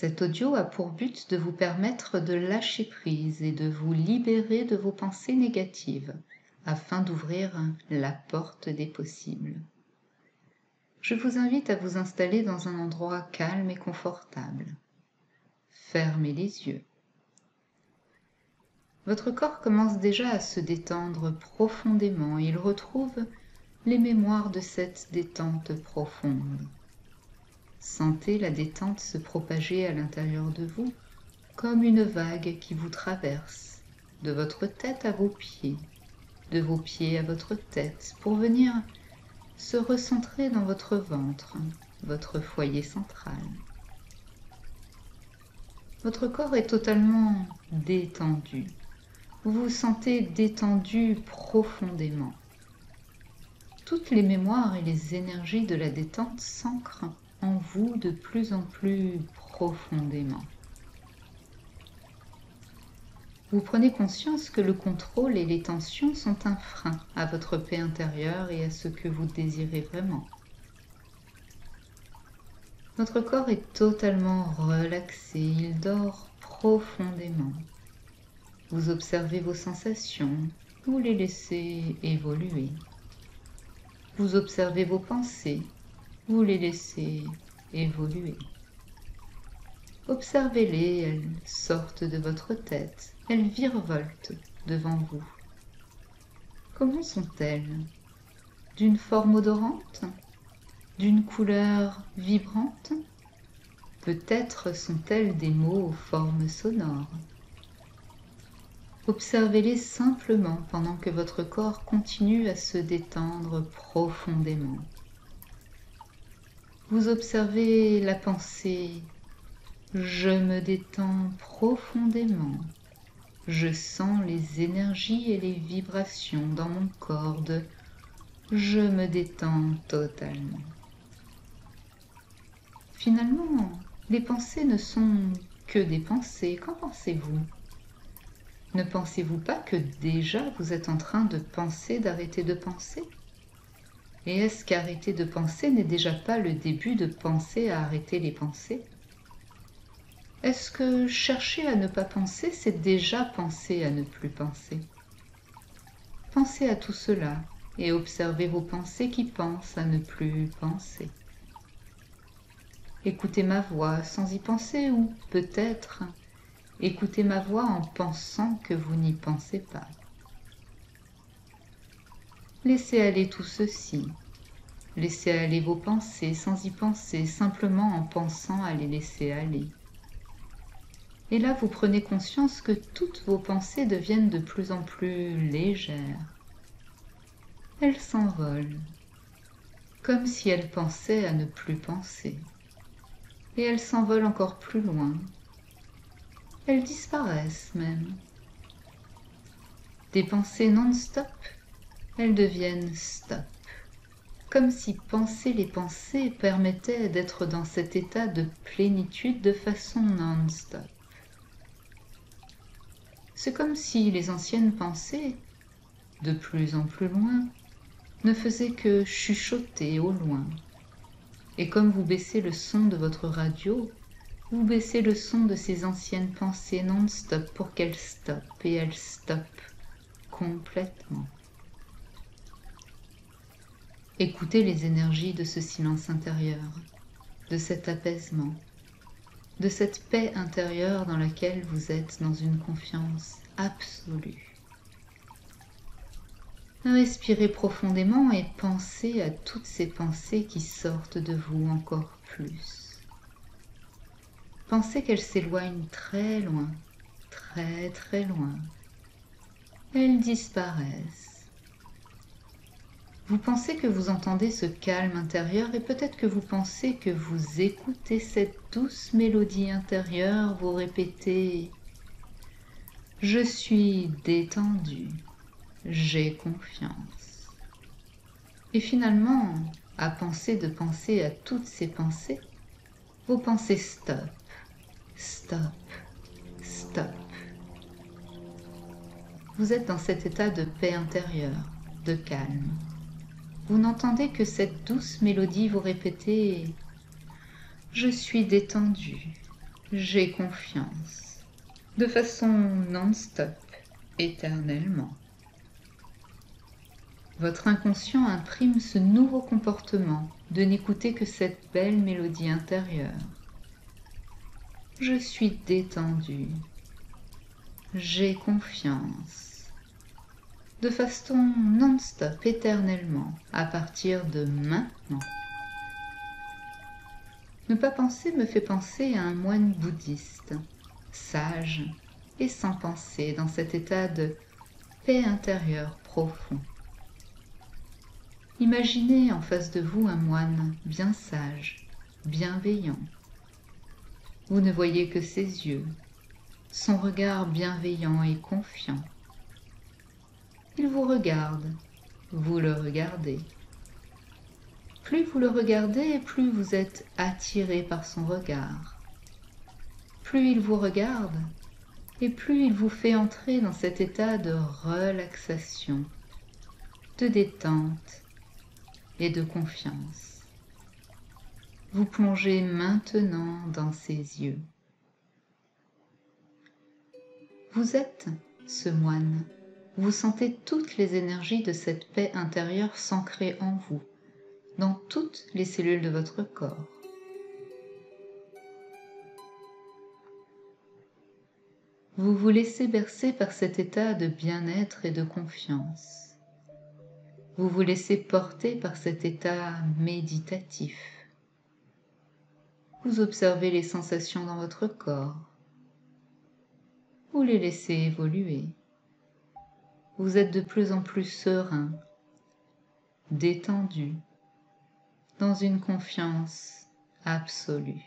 Cet audio a pour but de vous permettre de lâcher prise et de vous libérer de vos pensées négatives afin d'ouvrir la porte des possibles. Je vous invite à vous installer dans un endroit calme et confortable. Fermez les yeux. Votre corps commence déjà à se détendre profondément. Il retrouve les mémoires de cette détente profonde. Sentez la détente se propager à l'intérieur de vous comme une vague qui vous traverse de votre tête à vos pieds, de vos pieds à votre tête, pour venir se recentrer dans votre ventre, votre foyer central. Votre corps est totalement détendu. Vous vous sentez détendu profondément. Toutes les mémoires et les énergies de la détente s'ancrent en vous de plus en plus profondément. Vous prenez conscience que le contrôle et les tensions sont un frein à votre paix intérieure et à ce que vous désirez vraiment. Votre corps est totalement relaxé, il dort profondément. Vous observez vos sensations, vous les laissez évoluer. Vous observez vos pensées, vous les laissez évoluer. Observez-les, elles sortent de votre tête, elles virevoltent devant vous. Comment sont-elles? D'une forme odorante? D'une couleur vibrante? Peut-être sont-elles des mots aux formes sonores. Observez-les simplement pendant que votre corps continue à se détendre profondément. Vous observez la pensée Je me détends profondément. Je sens les énergies et les vibrations dans mon corps de Je me détends totalement. Finalement, les pensées ne sont que des pensées. Qu'en pensez-vous? Ne pensez-vous pas que déjà vous êtes en train de penser d'arrêter de penser? Et est-ce qu'arrêter de penser n'est déjà pas le début de penser à arrêter les pensées? Est-ce que chercher à ne pas penser, c'est déjà penser à ne plus penser? Pensez à tout cela et observez vos pensées qui pensent à ne plus penser. Écoutez ma voix sans y penser ou peut-être écoutez ma voix en pensant que vous n'y pensez pas. Laissez aller tout ceci. Laissez aller vos pensées sans y penser, simplement en pensant à les laisser aller. Et là, vous prenez conscience que toutes vos pensées deviennent de plus en plus légères. Elles s'envolent, comme si elles pensaient à ne plus penser. Et elles s'envolent encore plus loin. Elles disparaissent même. Des pensées non-stop elles deviennent stop. Comme si penser les pensées permettait d'être dans cet état de plénitude de façon non-stop. C'est comme si les anciennes pensées, de plus en plus loin, ne faisaient que chuchoter au loin. Et comme vous baissez le son de votre radio, vous baissez le son de ces anciennes pensées non-stop pour qu'elles stoppent et elles stoppent complètement. Écoutez les énergies de ce silence intérieur, de cet apaisement, de cette paix intérieure dans laquelle vous êtes dans une confiance absolue. Respirez profondément et pensez à toutes ces pensées qui sortent de vous encore plus. Pensez qu'elles s'éloignent très loin, très très loin. Elles disparaissent vous pensez que vous entendez ce calme intérieur et peut-être que vous pensez que vous écoutez cette douce mélodie intérieure, vous répétez ⁇ Je suis détendu, j'ai confiance ⁇ Et finalement, à penser de penser à toutes ces pensées, vos pensées stop, stop, stop. Vous êtes dans cet état de paix intérieure, de calme vous n'entendez que cette douce mélodie vous répéter Je suis détendu, J'ai confiance. De façon non-stop, éternellement. Votre inconscient imprime ce nouveau comportement de n'écouter que cette belle mélodie intérieure. Je suis détendu. J'ai confiance. De façon non-stop, éternellement, à partir de maintenant. Ne pas penser me fait penser à un moine bouddhiste, sage et sans penser dans cet état de paix intérieure profond. Imaginez en face de vous un moine bien sage, bienveillant. Vous ne voyez que ses yeux, son regard bienveillant et confiant. Il vous regarde, vous le regardez. Plus vous le regardez, plus vous êtes attiré par son regard. Plus il vous regarde, et plus il vous fait entrer dans cet état de relaxation, de détente et de confiance. Vous plongez maintenant dans ses yeux. Vous êtes ce moine. Vous sentez toutes les énergies de cette paix intérieure s'ancrer en vous, dans toutes les cellules de votre corps. Vous vous laissez bercer par cet état de bien-être et de confiance. Vous vous laissez porter par cet état méditatif. Vous observez les sensations dans votre corps. Vous les laissez évoluer. Vous êtes de plus en plus serein, détendu, dans une confiance absolue.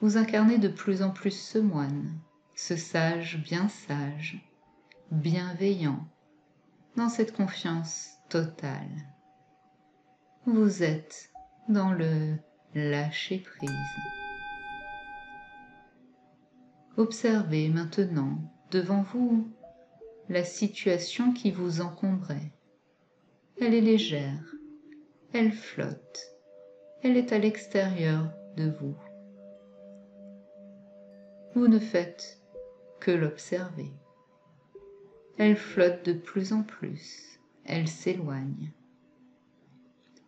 Vous incarnez de plus en plus ce moine, ce sage bien sage, bienveillant, dans cette confiance totale. Vous êtes dans le lâcher prise. Observez maintenant devant vous la situation qui vous encombrait. Elle est légère, elle flotte, elle est à l'extérieur de vous. Vous ne faites que l'observer. Elle flotte de plus en plus, elle s'éloigne.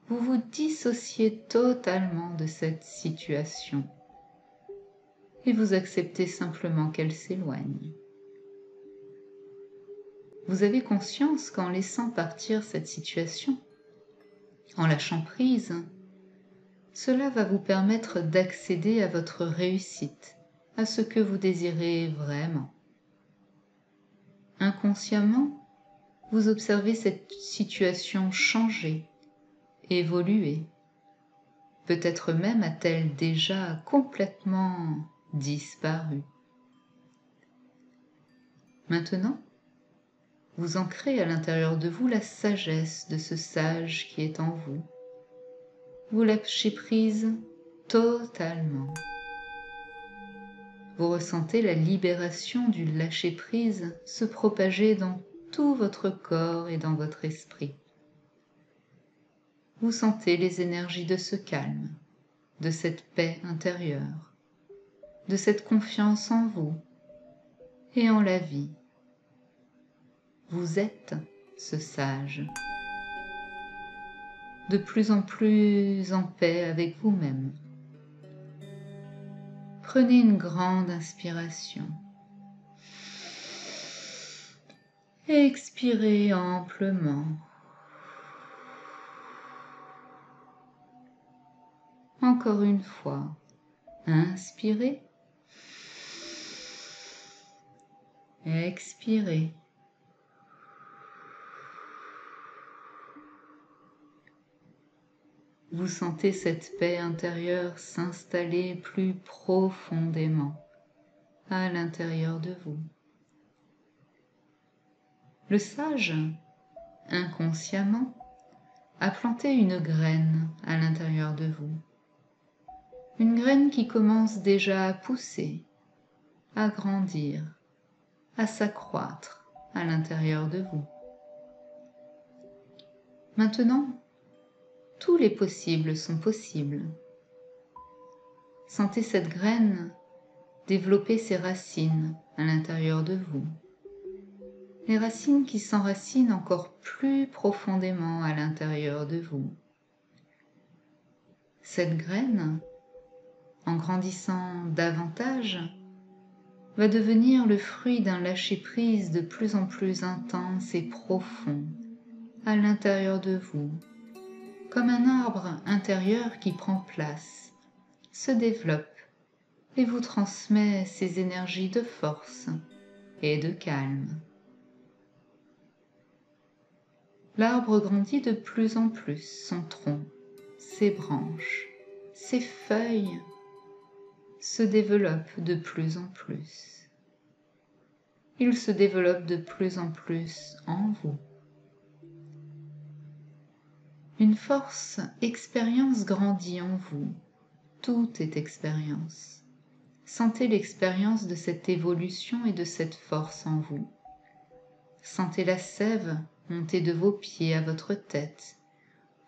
Vous vous dissociez totalement de cette situation et vous acceptez simplement qu'elle s'éloigne. Vous avez conscience qu'en laissant partir cette situation, en lâchant prise, cela va vous permettre d'accéder à votre réussite, à ce que vous désirez vraiment. Inconsciemment, vous observez cette situation changer, évoluer. Peut-être même a-t-elle déjà complètement disparu. Maintenant, vous ancrez à l'intérieur de vous la sagesse de ce sage qui est en vous. Vous lâchez prise totalement. Vous ressentez la libération du lâcher-prise se propager dans tout votre corps et dans votre esprit. Vous sentez les énergies de ce calme, de cette paix intérieure, de cette confiance en vous et en la vie. Vous êtes ce sage, de plus en plus en paix avec vous-même. Prenez une grande inspiration. Expirez amplement. Encore une fois, inspirez. Expirez. Vous sentez cette paix intérieure s'installer plus profondément à l'intérieur de vous. Le sage, inconsciemment, a planté une graine à l'intérieur de vous. Une graine qui commence déjà à pousser, à grandir, à s'accroître à l'intérieur de vous. Maintenant, tous les possibles sont possibles. Sentez cette graine développer ses racines à l'intérieur de vous. Les racines qui s'enracinent encore plus profondément à l'intérieur de vous. Cette graine, en grandissant davantage, va devenir le fruit d'un lâcher-prise de plus en plus intense et profond à l'intérieur de vous, comme un arbre intérieur qui prend place, se développe et vous transmet ses énergies de force et de calme. L'arbre grandit de plus en plus, son tronc, ses branches, ses feuilles se développent de plus en plus. Il se développe de plus en plus en vous. Une force expérience grandit en vous. Tout est expérience. Sentez l'expérience de cette évolution et de cette force en vous. Sentez la sève monter de vos pieds à votre tête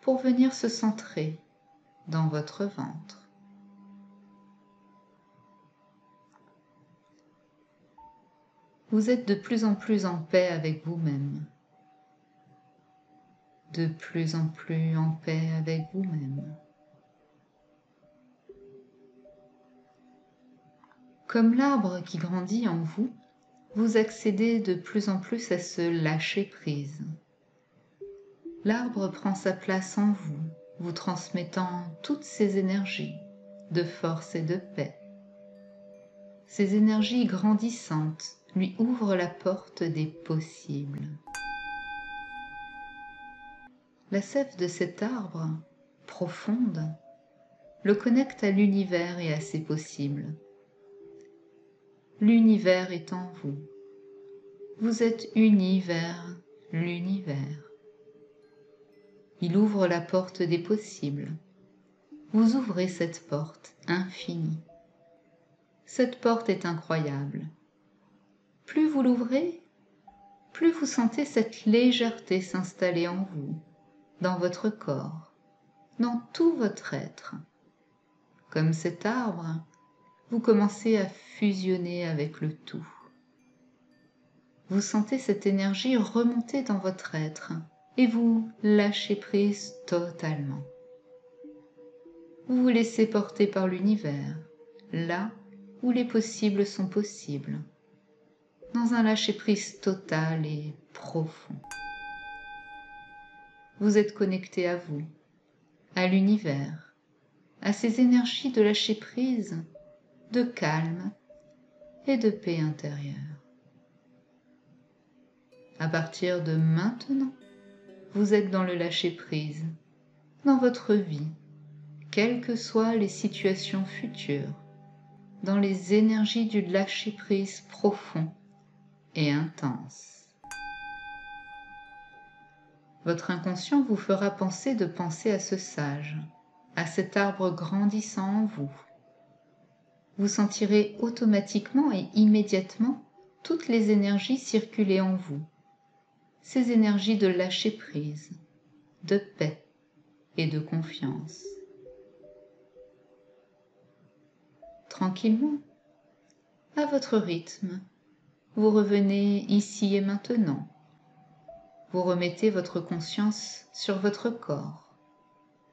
pour venir se centrer dans votre ventre. Vous êtes de plus en plus en paix avec vous-même de plus en plus en paix avec vous-même. Comme l'arbre qui grandit en vous, vous accédez de plus en plus à ce lâcher-prise. L'arbre prend sa place en vous, vous transmettant toutes ses énergies de force et de paix. Ces énergies grandissantes lui ouvrent la porte des possibles. La sève de cet arbre, profonde, le connecte à l'univers et à ses possibles. L'univers est en vous. Vous êtes uni vers l'univers. Il ouvre la porte des possibles. Vous ouvrez cette porte infinie. Cette porte est incroyable. Plus vous l'ouvrez, plus vous sentez cette légèreté s'installer en vous dans votre corps, dans tout votre être. Comme cet arbre, vous commencez à fusionner avec le tout. Vous sentez cette énergie remonter dans votre être et vous lâchez prise totalement. Vous vous laissez porter par l'univers, là où les possibles sont possibles, dans un lâcher-prise total et profond vous êtes connecté à vous, à l'univers, à ces énergies de lâcher prise, de calme et de paix intérieure. À partir de maintenant, vous êtes dans le lâcher prise, dans votre vie, quelles que soient les situations futures, dans les énergies du lâcher prise profond et intense. Votre inconscient vous fera penser de penser à ce sage, à cet arbre grandissant en vous. Vous sentirez automatiquement et immédiatement toutes les énergies circuler en vous, ces énergies de lâcher prise, de paix et de confiance. Tranquillement, à votre rythme, vous revenez ici et maintenant vous remettez votre conscience sur votre corps,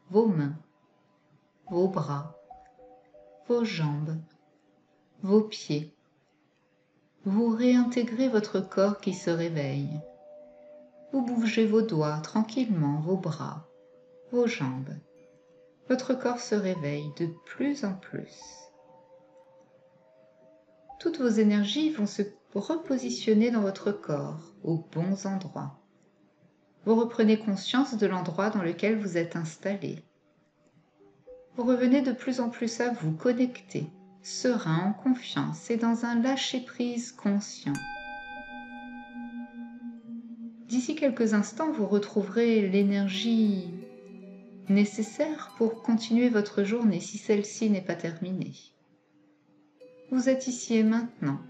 vos mains, vos bras, vos jambes, vos pieds. Vous réintégrez votre corps qui se réveille. Vous bougez vos doigts tranquillement, vos bras, vos jambes. Votre corps se réveille de plus en plus. Toutes vos énergies vont se repositionner dans votre corps aux bons endroits vous reprenez conscience de l'endroit dans lequel vous êtes installé. Vous revenez de plus en plus à vous connecter, serein, en confiance et dans un lâcher-prise conscient. D'ici quelques instants, vous retrouverez l'énergie nécessaire pour continuer votre journée si celle-ci n'est pas terminée. Vous êtes ici et maintenant,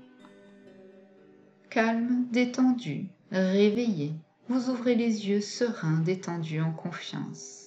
calme, détendu, réveillé, vous ouvrez les yeux sereins, détendus, en confiance.